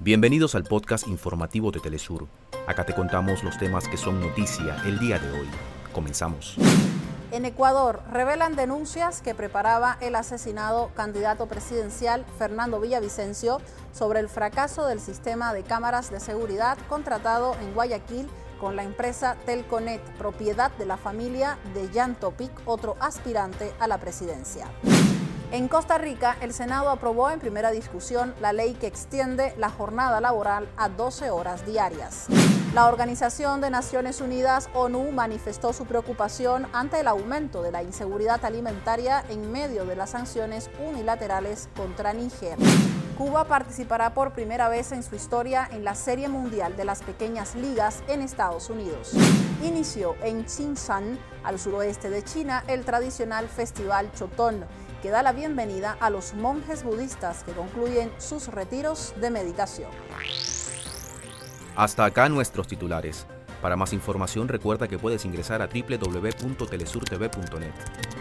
Bienvenidos al podcast informativo de Telesur. Acá te contamos los temas que son noticia el día de hoy. Comenzamos. En Ecuador revelan denuncias que preparaba el asesinado candidato presidencial Fernando Villavicencio sobre el fracaso del sistema de cámaras de seguridad contratado en Guayaquil con la empresa Telconet, propiedad de la familia de Jan Topic, otro aspirante a la presidencia. En Costa Rica, el Senado aprobó en primera discusión la ley que extiende la jornada laboral a 12 horas diarias. La Organización de Naciones Unidas, ONU, manifestó su preocupación ante el aumento de la inseguridad alimentaria en medio de las sanciones unilaterales contra Níger. Cuba participará por primera vez en su historia en la Serie Mundial de las Pequeñas Ligas en Estados Unidos. Inició en Xinjiang, al suroeste de China, el tradicional Festival Chotón que da la bienvenida a los monjes budistas que concluyen sus retiros de meditación. Hasta acá nuestros titulares. Para más información recuerda que puedes ingresar a www.telesurtv.net.